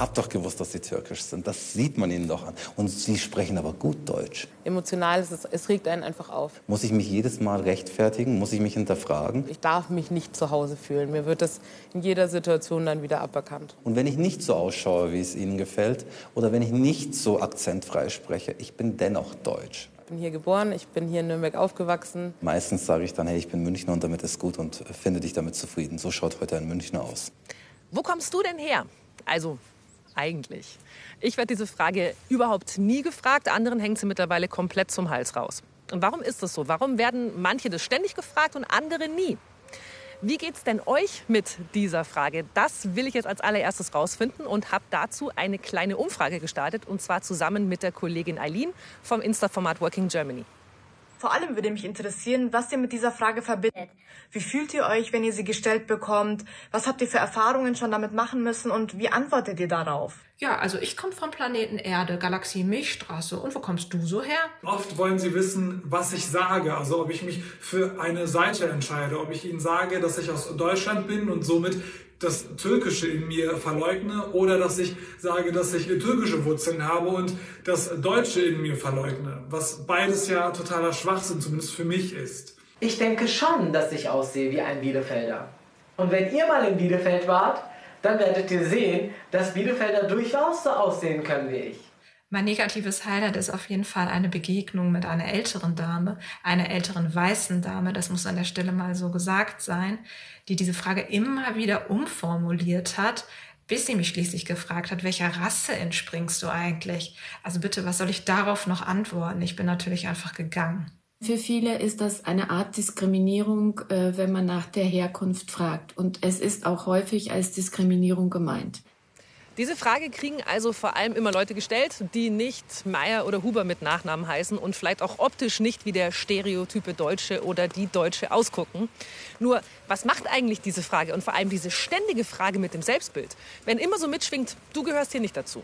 Ich habe doch gewusst, dass sie türkisch sind. Das sieht man ihnen doch an. Und sie sprechen aber gut Deutsch. Emotional ist es, es regt einen einfach auf. Muss ich mich jedes Mal rechtfertigen? Muss ich mich hinterfragen? Ich darf mich nicht zu Hause fühlen. Mir wird das in jeder Situation dann wieder aberkannt. Und wenn ich nicht so ausschaue, wie es ihnen gefällt, oder wenn ich nicht so akzentfrei spreche, ich bin dennoch deutsch. Ich bin hier geboren, ich bin hier in Nürnberg aufgewachsen. Meistens sage ich dann, hey, ich bin Münchner und damit ist gut und finde dich damit zufrieden. So schaut heute ein Münchner aus. Wo kommst du denn her? Also eigentlich. Ich werde diese Frage überhaupt nie gefragt. Anderen hängt sie mittlerweile komplett zum Hals raus. Und warum ist das so? Warum werden manche das ständig gefragt und andere nie? Wie geht's denn euch mit dieser Frage? Das will ich jetzt als allererstes rausfinden und habe dazu eine kleine Umfrage gestartet und zwar zusammen mit der Kollegin Eileen vom Insta-Format Working Germany. Vor allem würde mich interessieren, was ihr mit dieser Frage verbindet. Wie fühlt ihr euch, wenn ihr sie gestellt bekommt? Was habt ihr für Erfahrungen schon damit machen müssen und wie antwortet ihr darauf? Ja, also ich komme vom Planeten Erde, Galaxie Milchstraße. Und wo kommst du so her? Oft wollen sie wissen, was ich sage, also ob ich mich für eine Seite entscheide, ob ich ihnen sage, dass ich aus Deutschland bin und somit das Türkische in mir verleugne oder dass ich sage, dass ich türkische Wurzeln habe und das Deutsche in mir verleugne, was beides ja totaler Schwachsinn zumindest für mich ist. Ich denke schon, dass ich aussehe wie ein Bielefelder. Und wenn ihr mal in Bielefeld wart, dann werdet ihr sehen, dass Bielefelder durchaus so aussehen können wie ich. Mein negatives Highlight ist auf jeden Fall eine Begegnung mit einer älteren Dame, einer älteren weißen Dame, das muss an der Stelle mal so gesagt sein, die diese Frage immer wieder umformuliert hat, bis sie mich schließlich gefragt hat, welcher Rasse entspringst du eigentlich? Also bitte, was soll ich darauf noch antworten? Ich bin natürlich einfach gegangen. Für viele ist das eine Art Diskriminierung, äh, wenn man nach der Herkunft fragt. Und es ist auch häufig als Diskriminierung gemeint. Diese Frage kriegen also vor allem immer Leute gestellt, die nicht Meier oder Huber mit Nachnamen heißen und vielleicht auch optisch nicht wie der stereotype Deutsche oder die Deutsche ausgucken. Nur, was macht eigentlich diese Frage und vor allem diese ständige Frage mit dem Selbstbild, wenn immer so mitschwingt, du gehörst hier nicht dazu?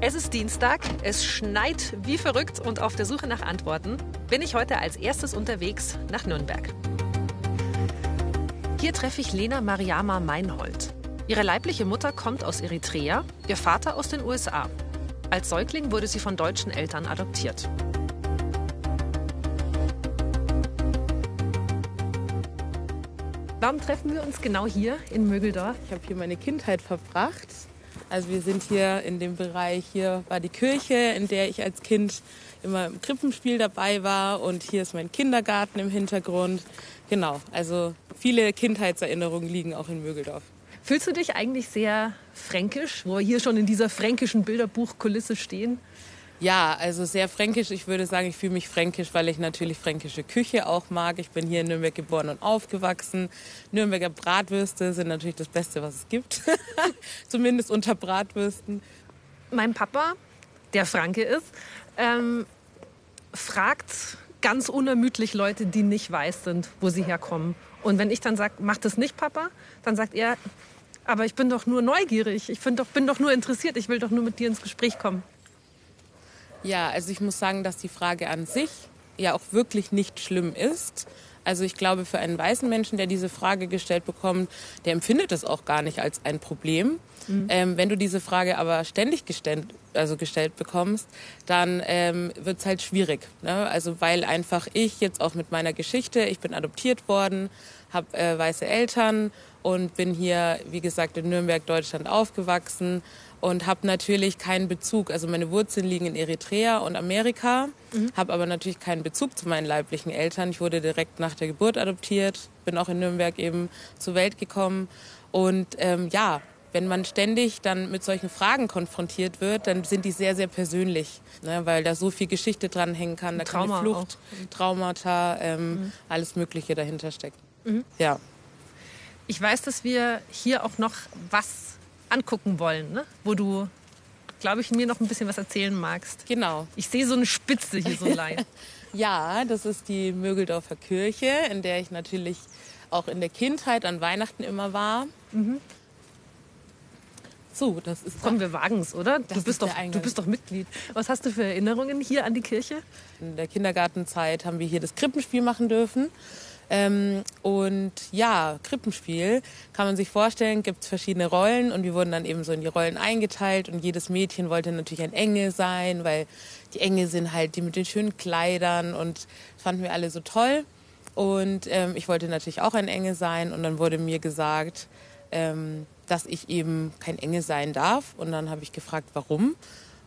Es ist Dienstag, es schneit wie verrückt und auf der Suche nach Antworten bin ich heute als erstes unterwegs nach Nürnberg. Hier treffe ich Lena Mariama Meinhold. Ihre leibliche Mutter kommt aus Eritrea, ihr Vater aus den USA. Als Säugling wurde sie von deutschen Eltern adoptiert. Warum treffen wir uns genau hier in Mögeldorf? Ich habe hier meine Kindheit verbracht. Also wir sind hier in dem Bereich, hier war die Kirche, in der ich als Kind immer im Krippenspiel dabei war und hier ist mein Kindergarten im Hintergrund. Genau, also viele Kindheitserinnerungen liegen auch in Mögeldorf. Fühlst du dich eigentlich sehr fränkisch, wo wir hier schon in dieser fränkischen Bilderbuchkulisse stehen? Ja, also sehr fränkisch. Ich würde sagen, ich fühle mich fränkisch, weil ich natürlich fränkische Küche auch mag. Ich bin hier in Nürnberg geboren und aufgewachsen. Nürnberger Bratwürste sind natürlich das Beste, was es gibt. Zumindest unter Bratwürsten. Mein Papa, der Franke ist, ähm, fragt ganz unermüdlich Leute, die nicht weiß sind, wo sie herkommen. Und wenn ich dann sage, mach das nicht, Papa, dann sagt er, aber ich bin doch nur neugierig, ich bin doch, bin doch nur interessiert, ich will doch nur mit dir ins Gespräch kommen. Ja, also ich muss sagen, dass die Frage an sich ja auch wirklich nicht schlimm ist. Also ich glaube, für einen weißen Menschen, der diese Frage gestellt bekommt, der empfindet es auch gar nicht als ein Problem. Mhm. Ähm, wenn du diese Frage aber ständig gestellt, also gestellt bekommst, dann ähm, wird es halt schwierig. Ne? Also weil einfach ich jetzt auch mit meiner Geschichte, ich bin adoptiert worden, habe äh, weiße Eltern und bin hier, wie gesagt, in Nürnberg, Deutschland aufgewachsen und habe natürlich keinen Bezug. Also meine Wurzeln liegen in Eritrea und Amerika, mhm. habe aber natürlich keinen Bezug zu meinen leiblichen Eltern. Ich wurde direkt nach der Geburt adoptiert, bin auch in Nürnberg eben zur Welt gekommen und ähm, ja, wenn man ständig dann mit solchen Fragen konfrontiert wird, dann sind die sehr, sehr persönlich, ne, weil da so viel Geschichte dranhängen kann. Da Trauma kann Flucht, auch. Traumata, ähm, mhm. alles Mögliche dahinter steckt. Mhm. Ja. Ich weiß, dass wir hier auch noch was angucken wollen, ne? wo du, glaube ich, mir noch ein bisschen was erzählen magst. Genau. Ich sehe so eine Spitze hier so leicht. ja, das ist die Mögeldorfer Kirche, in der ich natürlich auch in der Kindheit an Weihnachten immer war. Mhm. So, das ist. Komm, wir wagen es, oder? Du bist, doch, du bist doch Mitglied. Was hast du für Erinnerungen hier an die Kirche? In der Kindergartenzeit haben wir hier das Krippenspiel machen dürfen. Ähm, und ja, Krippenspiel kann man sich vorstellen, gibt es verschiedene Rollen und wir wurden dann eben so in die Rollen eingeteilt und jedes Mädchen wollte natürlich ein Engel sein, weil die Engel sind halt die mit den schönen Kleidern und das fanden wir alle so toll. Und ähm, ich wollte natürlich auch ein Engel sein und dann wurde mir gesagt, ähm, dass ich eben kein Engel sein darf. Und dann habe ich gefragt, warum.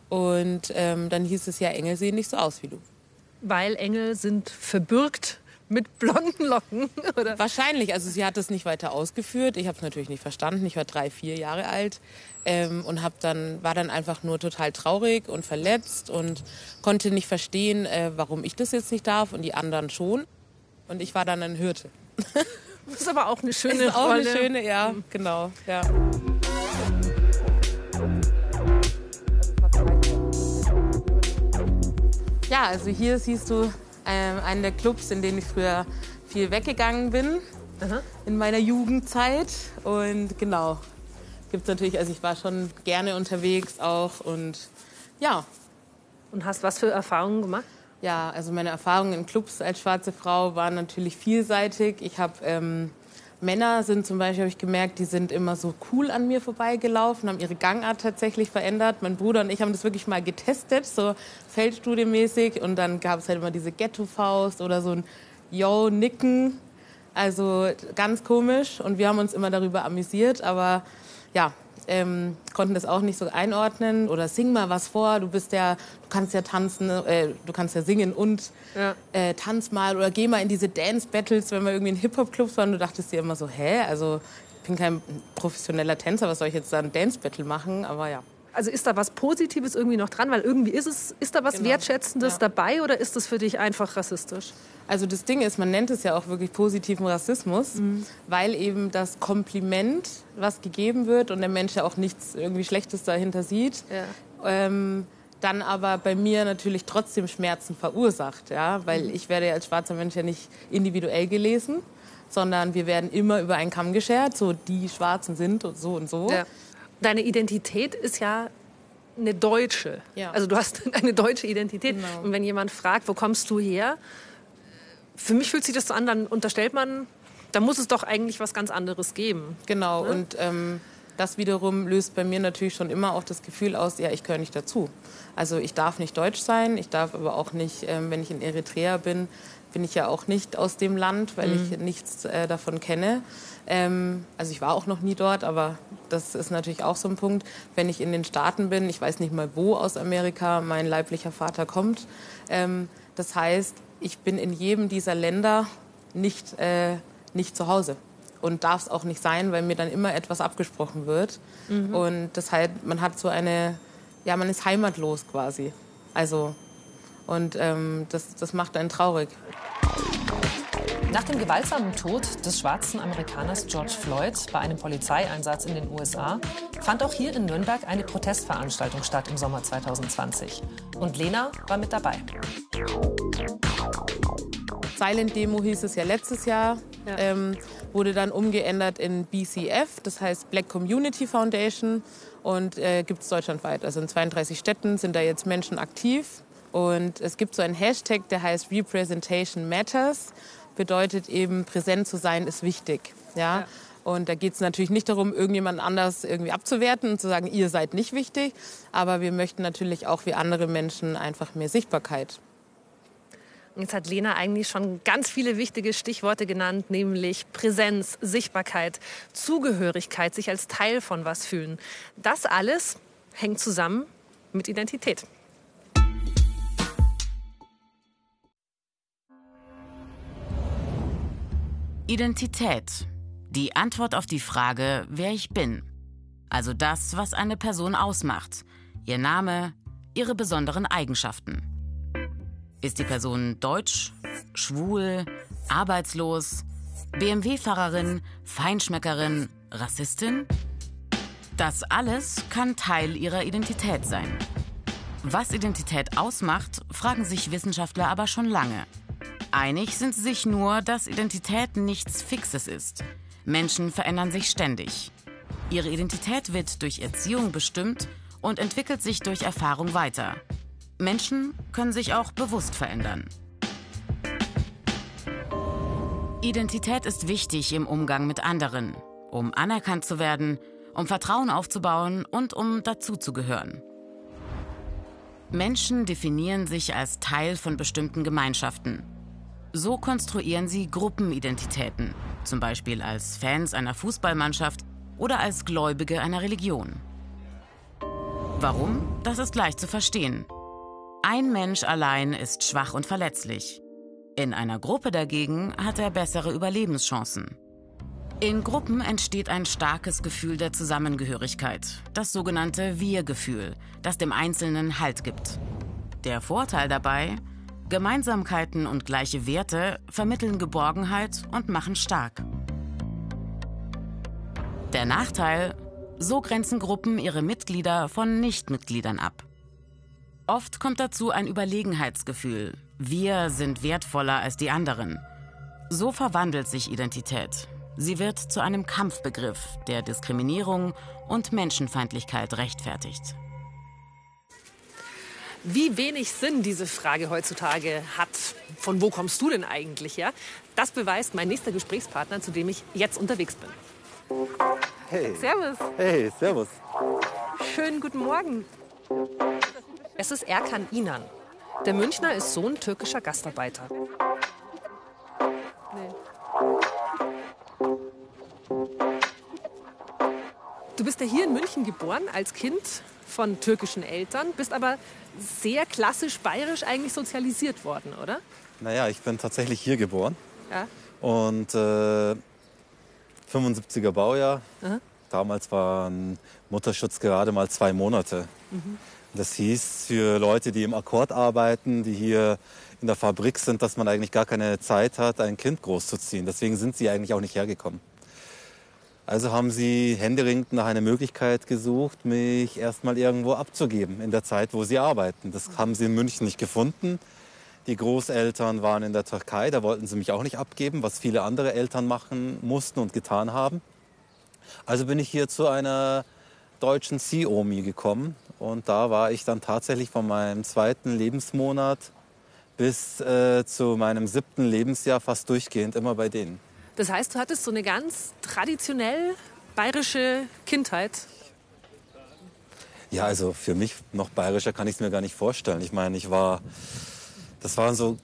Und ähm, dann hieß es ja, Engel sehen nicht so aus wie du. Weil Engel sind verbürgt mit blonden Locken, oder? Wahrscheinlich. Also sie hat es nicht weiter ausgeführt. Ich habe es natürlich nicht verstanden. Ich war drei, vier Jahre alt ähm, und hab dann war dann einfach nur total traurig und verletzt und konnte nicht verstehen, äh, warum ich das jetzt nicht darf und die anderen schon. Und ich war dann ein Hirte. Das ist aber auch eine schöne ist auch Rolle. eine schöne, ja, genau, ja. Ja, also hier siehst du einen der Clubs, in denen ich früher viel weggegangen bin Aha. in meiner Jugendzeit. Und genau, gibt natürlich, also ich war schon gerne unterwegs auch und ja. Und hast was für Erfahrungen gemacht? Ja, also meine Erfahrungen in Clubs als schwarze Frau waren natürlich vielseitig. Ich habe ähm, Männer sind zum Beispiel, habe ich gemerkt, die sind immer so cool an mir vorbeigelaufen, haben ihre Gangart tatsächlich verändert. Mein Bruder und ich haben das wirklich mal getestet, so feldstudiemäßig. Und dann gab es halt immer diese Ghetto-Faust oder so ein Yo-Nicken. Also ganz komisch. Und wir haben uns immer darüber amüsiert. Aber ja, ähm, konnten das auch nicht so einordnen. Oder sing mal was vor, du bist ja, du kannst ja tanzen, äh, du kannst ja singen und Ja. äh, tanz mal oder geh mal in diese Dance Battles, wenn wir irgendwie in Hip Hop Clubs waren, du dachtest dir immer so, hä, also ich bin kein professioneller Tänzer, was soll ich jetzt da ein Dance Battle machen, aber ja. Also ist da was Positives irgendwie noch dran? Weil irgendwie ist es, ist da was Genau. Wertschätzendes Ja. dabei oder ist das für dich einfach rassistisch? Also das Ding ist, man nennt es ja auch wirklich positiven Rassismus, weil eben das Kompliment, was gegeben wird und der Mensch ja auch nichts irgendwie Schlechtes dahinter sieht, Ja. ähm, dann aber bei mir natürlich trotzdem Schmerzen verursacht, ja, weil ich werde ja als schwarzer Mensch ja nicht individuell gelesen, sondern wir werden immer über einen Kamm geschert, so die Schwarzen sind und so und so. Ja. Deine Identität ist ja eine deutsche. Ja. Also du hast eine deutsche Identität. Genau. Und wenn jemand fragt, wo kommst du her? Für mich fühlt sich das so an, dann unterstellt man, da muss es doch eigentlich was ganz anderes geben. Genau, und ähm, das wiederum löst bei mir natürlich schon immer auch das Gefühl aus, ja, ich gehöre nicht dazu. Also ich darf nicht deutsch sein, ich darf aber auch nicht, ähm, wenn ich in Eritrea bin, bin ich ja auch nicht aus dem Land, weil ich nichts äh, davon kenne. Ähm, also ich war auch noch nie dort, aber das ist natürlich auch so ein Punkt. Wenn ich in den Staaten bin, ich weiß nicht mal, wo aus Amerika mein leiblicher Vater kommt. Ähm, das heißt, ich bin in jedem dieser Länder nicht, äh, nicht zu Hause und darf es auch nicht sein, weil mir dann immer etwas abgesprochen wird. Und das heißt, man hat so eine, ja, man ist heimatlos quasi. Also, und ähm, das, das macht einen traurig. Nach dem gewaltsamen Tod des schwarzen Amerikaners George Floyd bei einem Polizeieinsatz in den USA fand auch hier in Nürnberg eine Protestveranstaltung statt im Sommer 2020. Und Lena war mit dabei. Silent Demo hieß es ja letztes Jahr, Ja. ähm, wurde dann umgeändert in BCF, das heißt Black Community Foundation und äh, gibt es deutschlandweit. Also in 32 Städten sind da jetzt Menschen aktiv und es gibt so einen Hashtag, der heißt Representation Matters, bedeutet eben präsent zu sein ist wichtig. Ja? Ja. Und da geht es natürlich nicht darum, irgendjemand anders irgendwie abzuwerten und zu sagen, ihr seid nicht wichtig, aber wir möchten natürlich auch wie andere Menschen einfach mehr Sichtbarkeit. Jetzt hat Lena eigentlich schon ganz viele wichtige Stichworte genannt, nämlich Präsenz, Sichtbarkeit, Zugehörigkeit, sich als Teil von was fühlen. Das alles hängt zusammen mit Identität. Identität. Die Antwort auf die Frage, wer ich bin. Also das, was eine Person ausmacht. Ihr Name, ihre besonderen Eigenschaften. Ist die Person deutsch, schwul, arbeitslos, BMW-Fahrerin, Feinschmeckerin, Rassistin? Das alles kann Teil ihrer Identität sein. Was Identität ausmacht, fragen sich Wissenschaftler aber schon lange. Einig sind sie sich nur, dass Identität nichts Fixes ist. Menschen verändern sich ständig. Ihre Identität wird durch Erziehung bestimmt und entwickelt sich durch Erfahrung weiter. Menschen können sich auch bewusst verändern. Identität ist wichtig im Umgang mit anderen, um anerkannt zu werden, um Vertrauen aufzubauen und um dazuzugehören. Menschen definieren sich als Teil von bestimmten Gemeinschaften. So konstruieren sie Gruppenidentitäten, zum Beispiel als Fans einer Fußballmannschaft oder als Gläubige einer Religion. Warum? Das ist leicht zu verstehen. Ein Mensch allein ist schwach und verletzlich. In einer Gruppe dagegen hat er bessere Überlebenschancen. In Gruppen entsteht ein starkes Gefühl der Zusammengehörigkeit, das sogenannte Wir-Gefühl, das dem Einzelnen Halt gibt. Der Vorteil dabei, Gemeinsamkeiten und gleiche Werte vermitteln Geborgenheit und machen stark. Der Nachteil, so grenzen Gruppen ihre Mitglieder von Nichtmitgliedern ab. Oft kommt dazu ein Überlegenheitsgefühl. Wir sind wertvoller als die anderen. So verwandelt sich Identität. Sie wird zu einem Kampfbegriff, der Diskriminierung und Menschenfeindlichkeit rechtfertigt. Wie wenig Sinn diese Frage heutzutage hat. Von wo kommst du denn eigentlich, ja? Das beweist mein nächster Gesprächspartner, zu dem ich jetzt unterwegs bin. Hey. Servus. Hey, servus. Schönen guten Morgen. Es ist Erkan Inan. Der Münchner ist Sohn türkischer Gastarbeiter. Du bist ja hier in München geboren als Kind von türkischen Eltern, bist aber sehr klassisch bayerisch eigentlich sozialisiert worden, oder? Naja, ich bin tatsächlich hier geboren. Ja. Und äh, 75er Baujahr. Aha. Damals war ein Mutterschutz gerade mal zwei Monate. Mhm. Das hieß für Leute, die im Akkord arbeiten, die hier in der Fabrik sind, dass man eigentlich gar keine Zeit hat, ein Kind großzuziehen. Deswegen sind sie eigentlich auch nicht hergekommen. Also haben sie händeringend nach einer Möglichkeit gesucht, mich erstmal irgendwo abzugeben in der Zeit, wo sie arbeiten. Das haben sie in München nicht gefunden. Die Großeltern waren in der Türkei, da wollten sie mich auch nicht abgeben, was viele andere Eltern machen mussten und getan haben. Also bin ich hier zu einer deutschen Ziomi gekommen und da war ich dann tatsächlich von meinem zweiten Lebensmonat bis äh, zu meinem siebten Lebensjahr fast durchgehend immer bei denen. Das heißt, du hattest so eine ganz traditionell bayerische Kindheit. Ja, also für mich noch bayerischer kann ich es mir gar nicht vorstellen. Ich meine, ich war, das war so,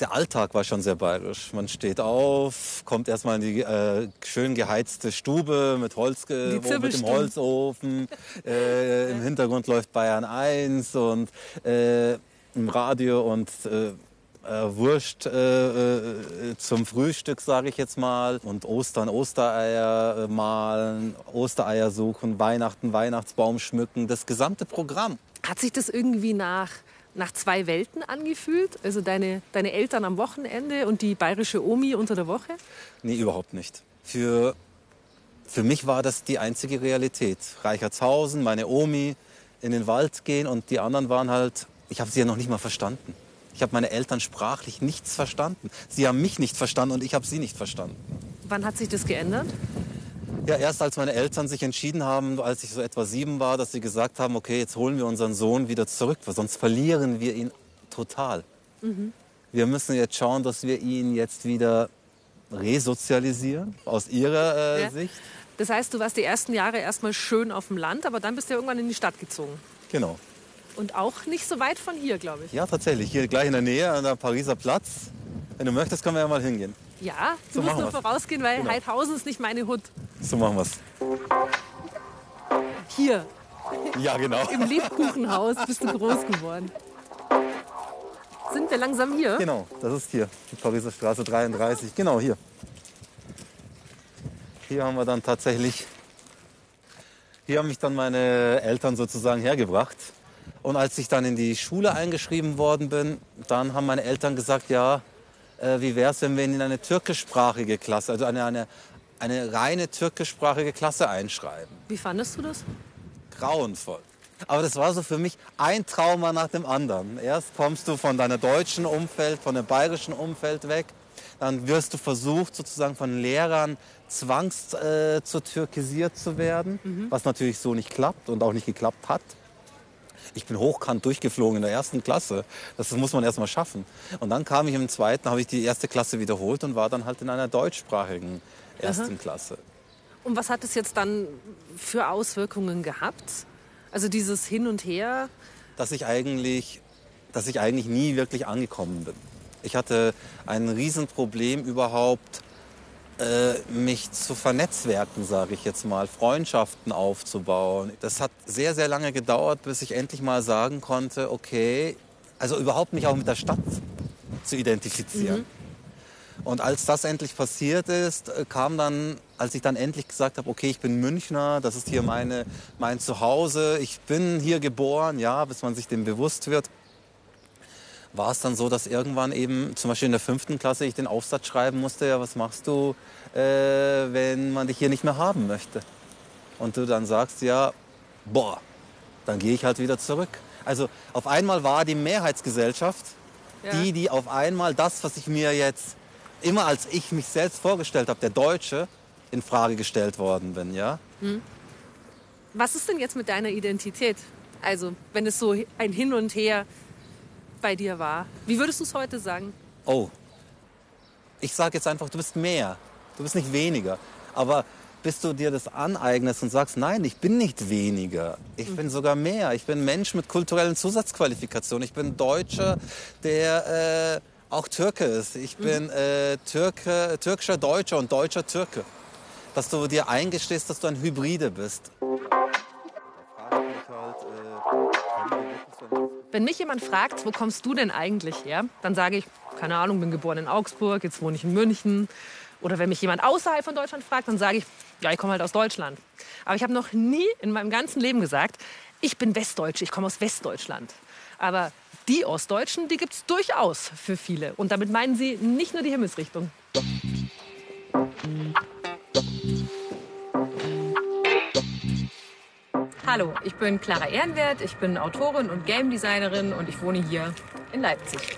der Alltag war schon sehr bayerisch. Man steht auf, kommt erstmal in die äh, schön geheizte Stube mit, Holz, mit dem. Holzofen. Äh, Im Hintergrund läuft Bayern 1 und äh, im Radio und äh, Wurst äh, äh, zum Frühstück, sage ich jetzt mal. Und Ostern, Ostereier äh, malen, Ostereier suchen, Weihnachten, Weihnachtsbaum schmücken, das gesamte Programm. Hat sich das irgendwie nach, nach zwei Welten angefühlt? Also deine, deine Eltern am Wochenende und die bayerische Omi unter der Woche? Nee, überhaupt nicht. Für, für mich war das die einzige Realität. Reichertshausen, meine Omi, in den Wald gehen und die anderen waren halt, ich habe sie ja noch nicht mal verstanden. Ich habe meine Eltern sprachlich nichts verstanden. Sie haben mich nicht verstanden und ich habe sie nicht verstanden. Wann hat sich das geändert? Ja, erst als meine Eltern sich entschieden haben, als ich so etwa sieben war, dass sie gesagt haben, okay, jetzt holen wir unseren Sohn wieder zurück, weil sonst verlieren wir ihn total. Mhm. Wir müssen jetzt schauen, dass wir ihn jetzt wieder resozialisieren, aus ihrer äh, Ja. Sicht. Das heißt, du warst die ersten Jahre erstmal schön auf dem Land, aber dann bist du ja irgendwann in die Stadt gezogen. Genau. Und auch nicht so weit von hier, glaube ich. Ja, tatsächlich. Hier gleich in der Nähe, an der Pariser Platz. Wenn du möchtest, können wir ja mal hingehen. Ja, du So musst nur wir's. vorausgehen, weil Genau. Heidhausen ist nicht meine Hut. So machen wir's. Hier, Ja, genau. im Lebkuchenhaus bist du groß geworden. Sind wir langsam hier? Genau, das ist hier, die Pariser Straße 33. Genau hier. Hier haben wir dann tatsächlich, hier haben mich dann meine Eltern sozusagen hergebracht. Und als ich dann in die Schule eingeschrieben worden bin, dann haben meine Eltern gesagt, ja, äh, wie wäre es, wenn wir ihn in eine türkischsprachige Klasse, also eine, eine, eine reine türkischsprachige Klasse einschreiben. Wie fandest du das? grauenvoll. Aber das war so für mich ein Trauma nach dem anderen. Erst kommst du von deiner deutschen Umfeld, von dem bayerischen Umfeld weg. Dann wirst du versucht, sozusagen von Lehrern zwangs äh, zu türkisiert zu werden, was natürlich so nicht klappt und auch nicht geklappt hat. Ich bin hochkant durchgeflogen in der ersten Klasse. Das muss man erst mal schaffen. Und dann kam ich im zweiten, habe ich die erste Klasse wiederholt und war dann halt in einer deutschsprachigen ersten Aha. Klasse. Und was hat es jetzt dann für Auswirkungen gehabt? Also dieses Hin und Her? Dass ich eigentlich, dass ich eigentlich nie wirklich angekommen bin. Ich hatte ein Riesenproblem überhaupt, äh, mich zu vernetzwerken, sage ich jetzt mal, Freundschaften aufzubauen. Das hat sehr, sehr lange gedauert, bis ich endlich mal sagen konnte, okay, also überhaupt mich auch mit der Stadt zu identifizieren. Mhm. Und als das endlich passiert ist, äh, kam dann, als ich dann endlich gesagt habe, okay, ich bin Münchner, das ist hier meine, mein Zuhause, ich bin hier geboren, ja, bis man sich dem bewusst wird, war es dann so, dass irgendwann eben, zum Beispiel in der fünften Klasse, ich den Aufsatz schreiben musste, ja, was machst du, äh, wenn man dich hier nicht mehr haben möchte? Und du dann sagst, ja, boah, dann gehe ich halt wieder zurück. Also auf einmal war die Mehrheitsgesellschaft ja. die, die auf einmal das, was ich mir jetzt immer als ich mich selbst vorgestellt habe, der Deutsche, in Frage gestellt worden bin, ja. Hm. Was ist denn jetzt mit deiner Identität? Also, wenn es so ein Hin und Her bei dir war, wie würdest du es heute sagen? Oh, ich sage jetzt einfach, du bist mehr, du bist nicht weniger. Aber bis du dir das aneignest und sagst, nein, ich bin nicht weniger, ich mhm. bin sogar mehr. Ich bin Mensch mit kulturellen Zusatzqualifikationen. Ich bin Deutscher, der äh, auch Türke ist. Ich mhm. bin äh, Türke, türkischer Deutscher und deutscher Türke. Dass du dir eingestehst, dass du ein Hybride bist. Wenn mich jemand fragt, wo kommst du denn eigentlich her, dann sage ich, keine Ahnung, bin geboren in Augsburg, jetzt wohne ich in München. Oder wenn mich jemand außerhalb von Deutschland fragt, dann sage ich, ja, ich komme halt aus Deutschland. Aber ich habe noch nie in meinem ganzen Leben gesagt, ich bin Westdeutsche, ich komme aus Westdeutschland. Aber die Ostdeutschen, die gibt es durchaus für viele. Und damit meinen sie nicht nur die Himmelsrichtung. Hallo, ich bin Clara Ehrenwert, ich bin Autorin und Game Designerin und ich wohne hier in Leipzig.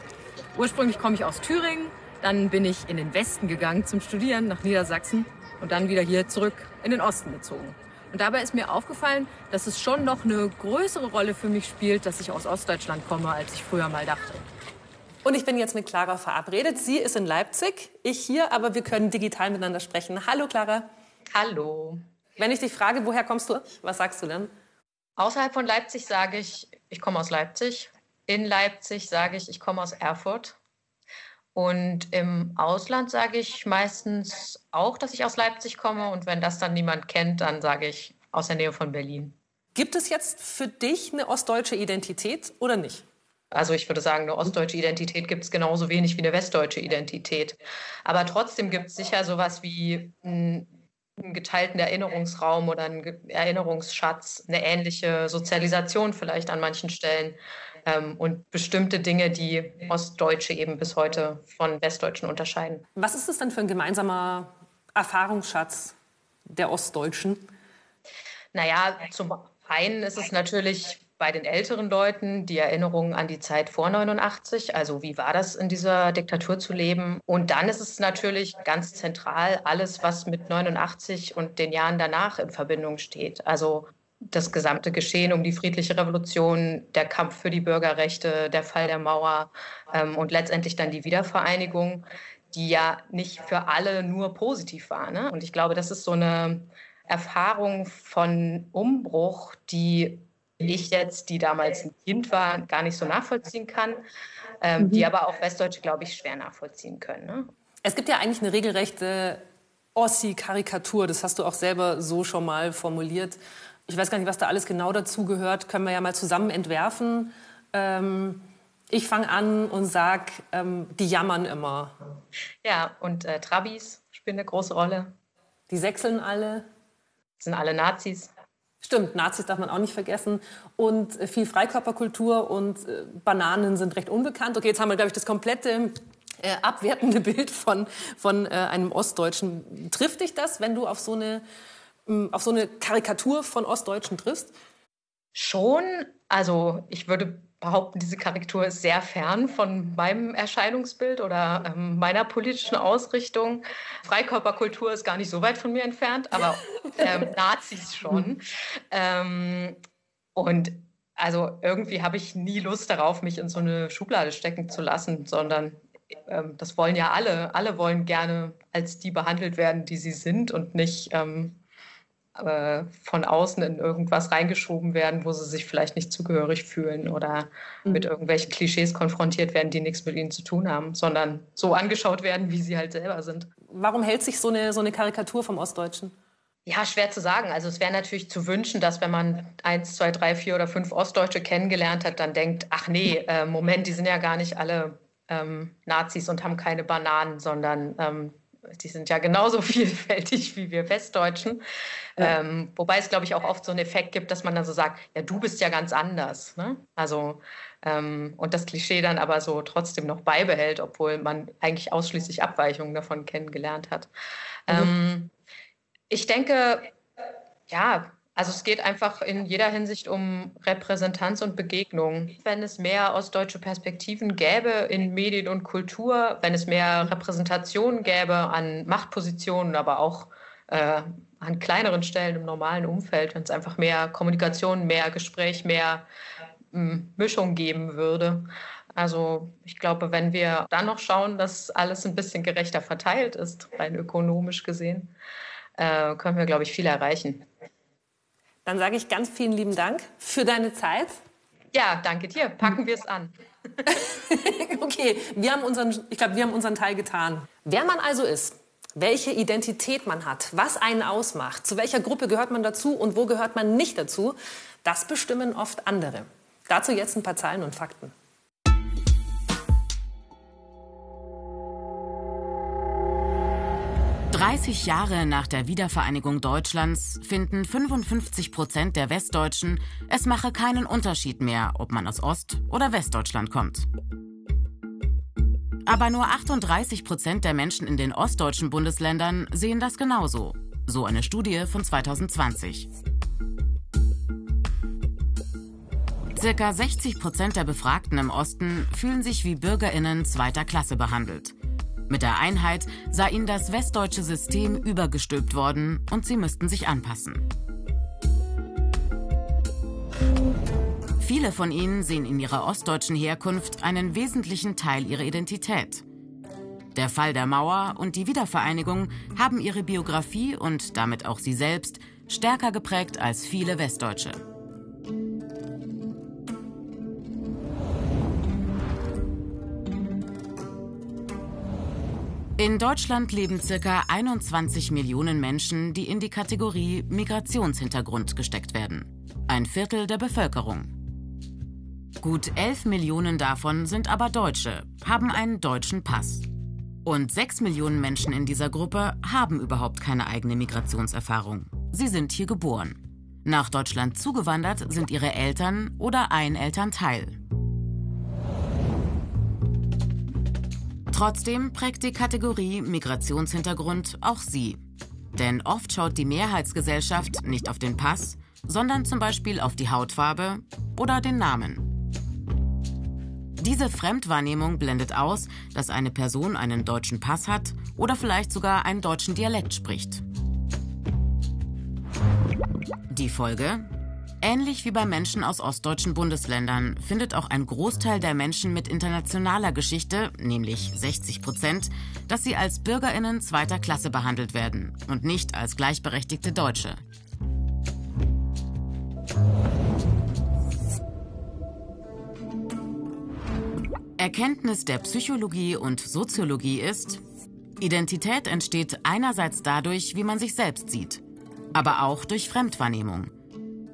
Ursprünglich komme ich aus Thüringen, dann bin ich in den Westen gegangen zum Studieren nach Niedersachsen und dann wieder hier zurück in den Osten gezogen. Und dabei ist mir aufgefallen, dass es schon noch eine größere Rolle für mich spielt, dass ich aus Ostdeutschland komme, als ich früher mal dachte. Und ich bin jetzt mit Clara verabredet. Sie ist in Leipzig, ich hier, aber wir können digital miteinander sprechen. Hallo Clara. Hallo. Wenn ich dich frage, woher kommst du, was sagst du denn? Außerhalb von Leipzig sage ich, ich komme aus Leipzig. In Leipzig sage ich, ich komme aus Erfurt. Und im Ausland sage ich meistens auch, dass ich aus Leipzig komme. Und wenn das dann niemand kennt, dann sage ich aus der Nähe von Berlin. Gibt es jetzt für dich eine ostdeutsche Identität oder nicht? Also ich würde sagen, eine ostdeutsche Identität gibt es genauso wenig wie eine westdeutsche Identität. Aber trotzdem gibt es sicher sowas wie einen, einen geteilten Erinnerungsraum oder einen Erinnerungsschatz, eine ähnliche Sozialisation vielleicht an manchen Stellen ähm, und bestimmte Dinge, die Ostdeutsche eben bis heute von Westdeutschen unterscheiden. Was ist das denn für ein gemeinsamer Erfahrungsschatz der Ostdeutschen? Naja, zum einen ist es natürlich bei den älteren Leuten die Erinnerung an die Zeit vor 89, also wie war das in dieser Diktatur zu leben. Und dann ist es natürlich ganz zentral alles, was mit 89 und den Jahren danach in Verbindung steht. Also das gesamte Geschehen um die friedliche Revolution, der Kampf für die Bürgerrechte, der Fall der Mauer ähm, und letztendlich dann die Wiedervereinigung, die ja nicht für alle nur positiv war. Ne? Und ich glaube, das ist so eine Erfahrung von Umbruch, die ich jetzt, die damals ein Kind war, gar nicht so nachvollziehen kann, ähm, mhm. die aber auch Westdeutsche, glaube ich, schwer nachvollziehen können. Ne? Es gibt ja eigentlich eine regelrechte Ossi-Karikatur, das hast du auch selber so schon mal formuliert ich weiß gar nicht, was da alles genau dazu gehört, können wir ja mal zusammen entwerfen. Ähm, ich fange an und sage, ähm, die jammern immer. Ja, und äh, Trabis spielen eine große Rolle. Die sechseln alle. sind alle Nazis. Stimmt, Nazis darf man auch nicht vergessen. Und äh, viel Freikörperkultur und äh, Bananen sind recht unbekannt. Okay, jetzt haben wir, glaube ich, das komplette äh, abwertende Bild von, von äh, einem Ostdeutschen. Trifft dich das, wenn du auf so eine ähm, auf so eine Karikatur von Ostdeutschen triffst? Schon. Also ich würde behaupten, diese Karikatur ist sehr fern von meinem Erscheinungsbild oder ähm, meiner politischen Ausrichtung. Freikörperkultur ist gar nicht so weit von mir entfernt, aber ähm, Nazis schon. Ähm, und also irgendwie habe ich nie Lust darauf, mich in so eine Schublade stecken zu lassen, sondern ähm, das wollen ja alle. Alle wollen gerne als die behandelt werden, die sie sind und nicht ähm, äh, von außen in irgendwas reingeschoben werden, wo sie sich vielleicht nicht zugehörig fühlen oder mhm. mit irgendwelchen Klischees konfrontiert werden, die nichts mit ihnen zu tun haben, sondern so angeschaut werden, wie sie halt selber sind. Warum hält sich so eine, so eine Karikatur vom Ostdeutschen? Ja, schwer zu sagen. Also es wäre natürlich zu wünschen, dass wenn man eins, zwei, drei, vier oder fünf Ostdeutsche kennengelernt hat, dann denkt, ach nee, äh, Moment, die sind ja gar nicht alle ähm, Nazis und haben keine Bananen, sondern ähm, die sind ja genauso vielfältig wie wir Westdeutschen. Ja. Ähm, wobei es, glaube ich, auch oft so einen Effekt gibt, dass man dann so sagt, ja, du bist ja ganz anders. Ne? Also, ähm, und das Klischee dann aber so trotzdem noch beibehält, obwohl man eigentlich ausschließlich Abweichungen davon kennengelernt hat. Mhm. Ich denke, ja, also es geht einfach in jeder Hinsicht um Repräsentanz und Begegnung. Wenn es mehr ostdeutsche Perspektiven gäbe in Medien und Kultur, wenn es mehr Repräsentation gäbe an Machtpositionen, aber auch äh, an kleineren Stellen im normalen Umfeld, wenn es einfach mehr Kommunikation, mehr Gespräch, mehr äh, Mischung geben würde. Also ich glaube, wenn wir dann noch schauen, dass alles ein bisschen gerechter verteilt ist, rein ökonomisch gesehen, äh, können wir, glaube ich, viel erreichen. Dann sage ich ganz vielen lieben Dank für deine Zeit. Ja, danke dir. Packen wir es an. okay, wir haben unseren, ich glaube, wir haben unseren Teil getan. Wer man also ist, welche Identität man hat, was einen ausmacht, zu welcher Gruppe gehört man dazu und wo gehört man nicht dazu, das bestimmen oft andere. Dazu jetzt ein paar Zahlen und Fakten. 30 Jahre nach der Wiedervereinigung Deutschlands finden 55 Prozent der Westdeutschen, es mache keinen Unterschied mehr, ob man aus Ost- oder Westdeutschland kommt. Aber nur 38 Prozent der Menschen in den ostdeutschen Bundesländern sehen das genauso. So eine Studie von 2020. Circa 60 Prozent der Befragten im Osten fühlen sich wie BürgerInnen zweiter Klasse behandelt. Mit der Einheit sei ihnen das westdeutsche System übergestülpt worden und sie müssten sich anpassen. Viele von ihnen sehen in ihrer ostdeutschen Herkunft einen wesentlichen Teil ihrer Identität. Der Fall der Mauer und die Wiedervereinigung haben ihre Biografie und damit auch sie selbst stärker geprägt als viele Westdeutsche. In Deutschland leben circa 21 Millionen Menschen, die in die Kategorie Migrationshintergrund gesteckt werden. Ein Viertel der Bevölkerung. Gut 11 Millionen davon sind aber Deutsche, haben einen deutschen Pass. Und 6 Millionen Menschen in dieser Gruppe haben überhaupt keine eigene Migrationserfahrung. Sie sind hier geboren. Nach Deutschland zugewandert sind ihre Eltern oder ein Elternteil. Trotzdem prägt die Kategorie Migrationshintergrund auch sie. Denn oft schaut die Mehrheitsgesellschaft nicht auf den Pass, sondern zum Beispiel auf die Hautfarbe oder den Namen. Diese Fremdwahrnehmung blendet aus, dass eine Person einen deutschen Pass hat oder vielleicht sogar einen deutschen Dialekt spricht. Die Folge? Ähnlich wie bei Menschen aus ostdeutschen Bundesländern findet auch ein Großteil der Menschen mit internationaler Geschichte, nämlich 60 Prozent, dass sie als Bürgerinnen zweiter Klasse behandelt werden und nicht als gleichberechtigte Deutsche. Erkenntnis der Psychologie und Soziologie ist, Identität entsteht einerseits dadurch, wie man sich selbst sieht, aber auch durch Fremdwahrnehmung.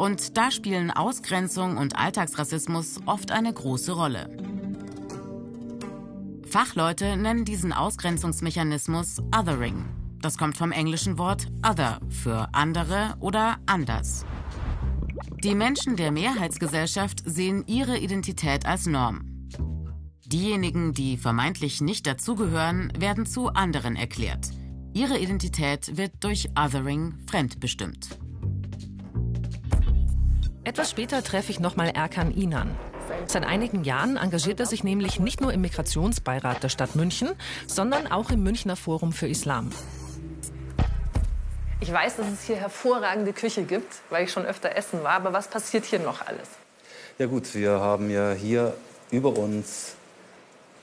Und da spielen Ausgrenzung und Alltagsrassismus oft eine große Rolle. Fachleute nennen diesen Ausgrenzungsmechanismus Othering. Das kommt vom englischen Wort other für andere oder anders. Die Menschen der Mehrheitsgesellschaft sehen ihre Identität als Norm. Diejenigen, die vermeintlich nicht dazugehören, werden zu anderen erklärt. Ihre Identität wird durch Othering fremdbestimmt. Etwas später treffe ich nochmal Erkan Inan. Seit einigen Jahren engagiert er sich nämlich nicht nur im Migrationsbeirat der Stadt München, sondern auch im Münchner Forum für Islam. Ich weiß, dass es hier hervorragende Küche gibt, weil ich schon öfter essen war, aber was passiert hier noch alles? Ja gut, wir haben ja hier über uns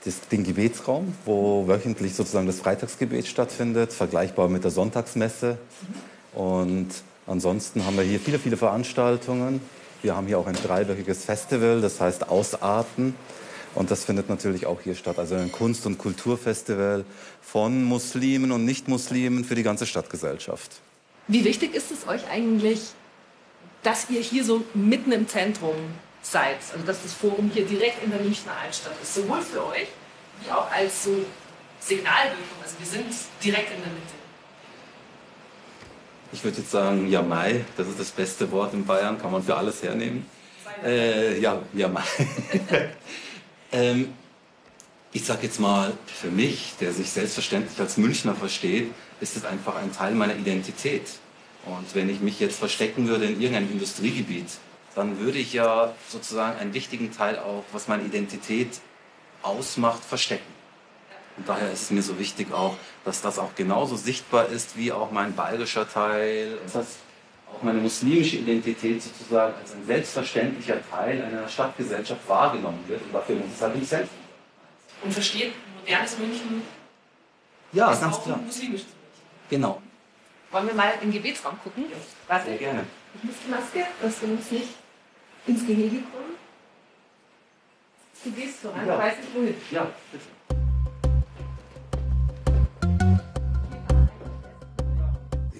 das, den Gebetsraum, wo wöchentlich sozusagen das Freitagsgebet stattfindet, vergleichbar mit der Sonntagsmesse. Und ansonsten haben wir hier viele, viele Veranstaltungen. Wir haben hier auch ein dreiwöchiges Festival, das heißt Ausarten. Und das findet natürlich auch hier statt. Also ein Kunst- und Kulturfestival von Muslimen und Nicht-Muslimen für die ganze Stadtgesellschaft. Wie wichtig ist es euch eigentlich, dass ihr hier so mitten im Zentrum seid? Also dass das Forum hier direkt in der Münchner Altstadt ist, sowohl für euch wie auch als so Signalwirkung. Also wir sind direkt in der Mitte. Ich würde jetzt sagen, ja Mai, das ist das beste Wort in Bayern, kann man für alles hernehmen. Äh, ja, ja Mai. ähm, ich sage jetzt mal, für mich, der sich selbstverständlich als Münchner versteht, ist es einfach ein Teil meiner Identität. Und wenn ich mich jetzt verstecken würde in irgendeinem Industriegebiet, dann würde ich ja sozusagen einen wichtigen Teil auch, was meine Identität ausmacht, verstecken. Und daher ist es mir so wichtig auch, dass das auch genauso sichtbar ist wie auch mein bayerischer Teil, dass auch meine muslimische Identität sozusagen als ein selbstverständlicher Teil einer Stadtgesellschaft wahrgenommen wird. Und dafür muss es halt nicht selbst. Und versteht modernes München Ja, ist ganz auch klar. muslimisches München. Genau. Wollen wir mal im Gebetsraum gucken? Warte. Sehr gerne. Ich muss die Maske, dass wir uns nicht ins Gehege kommen. Du gehst voran, Ja. ich weiß nicht wohin. Ja, bitte.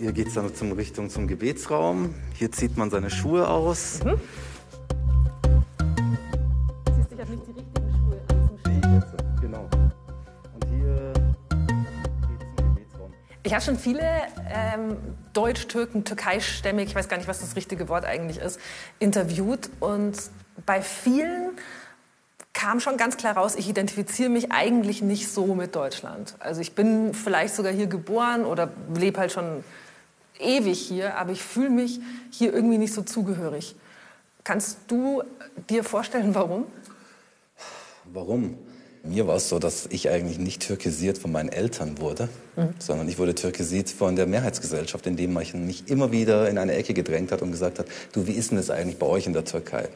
Hier geht es dann zum Richtung zum Gebetsraum. Hier zieht man seine Schuhe aus. Siehst du, ich habe nicht die richtigen Schuhe an zum Stehen. Genau. Und hier geht es zum Gebetsraum. Ich habe schon viele ähm, Deutsch, Türken, Türkeistämmig, ich weiß gar nicht, was das richtige Wort eigentlich ist, interviewt. Und bei vielen kam schon ganz klar raus, ich identifiziere mich eigentlich nicht so mit Deutschland. Also ich bin vielleicht sogar hier geboren oder lebe halt schon ewig hier, aber ich fühle mich hier irgendwie nicht so zugehörig. Kannst du dir vorstellen, warum? Warum? Mir war es so, dass ich eigentlich nicht türkisiert von meinen Eltern wurde, sondern ich wurde türkisiert von der Mehrheitsgesellschaft, indem man mich immer wieder in eine Ecke gedrängt hat und gesagt hat, du, wie ist denn das eigentlich bei euch in der Türkei?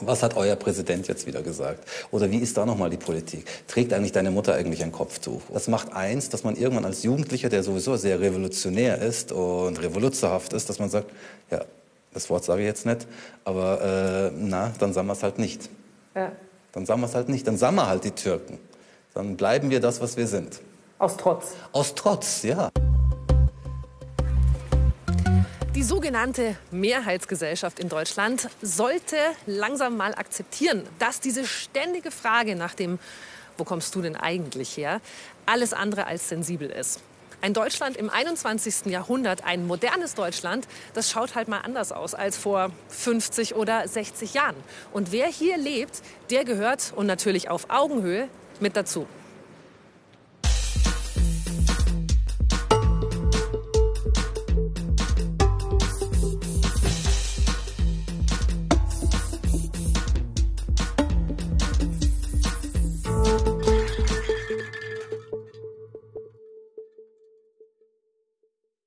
Was hat euer Präsident jetzt wieder gesagt? Oder wie ist da nochmal die Politik? Trägt eigentlich deine Mutter eigentlich ein Kopftuch? Das macht eins, dass man irgendwann als Jugendlicher, der sowieso sehr revolutionär ist und revoluzerhaft ist, dass man sagt, ja, das Wort sage ich jetzt nicht, aber äh, na, dann sagen wir es halt nicht. Ja. Dann sagen wir es halt nicht. Dann sagen wir halt die Türken. Dann bleiben wir das, was wir sind. Aus Trotz. Aus Trotz, ja. Sogenannte Mehrheitsgesellschaft in Deutschland sollte langsam mal akzeptieren, dass diese ständige Frage nach dem, wo kommst du denn eigentlich her, alles andere als sensibel ist. Ein Deutschland im 21. Jahrhundert, ein modernes Deutschland, das schaut halt mal anders aus als vor 50 oder 60 Jahren. Und wer hier lebt, der gehört und natürlich auf Augenhöhe mit dazu.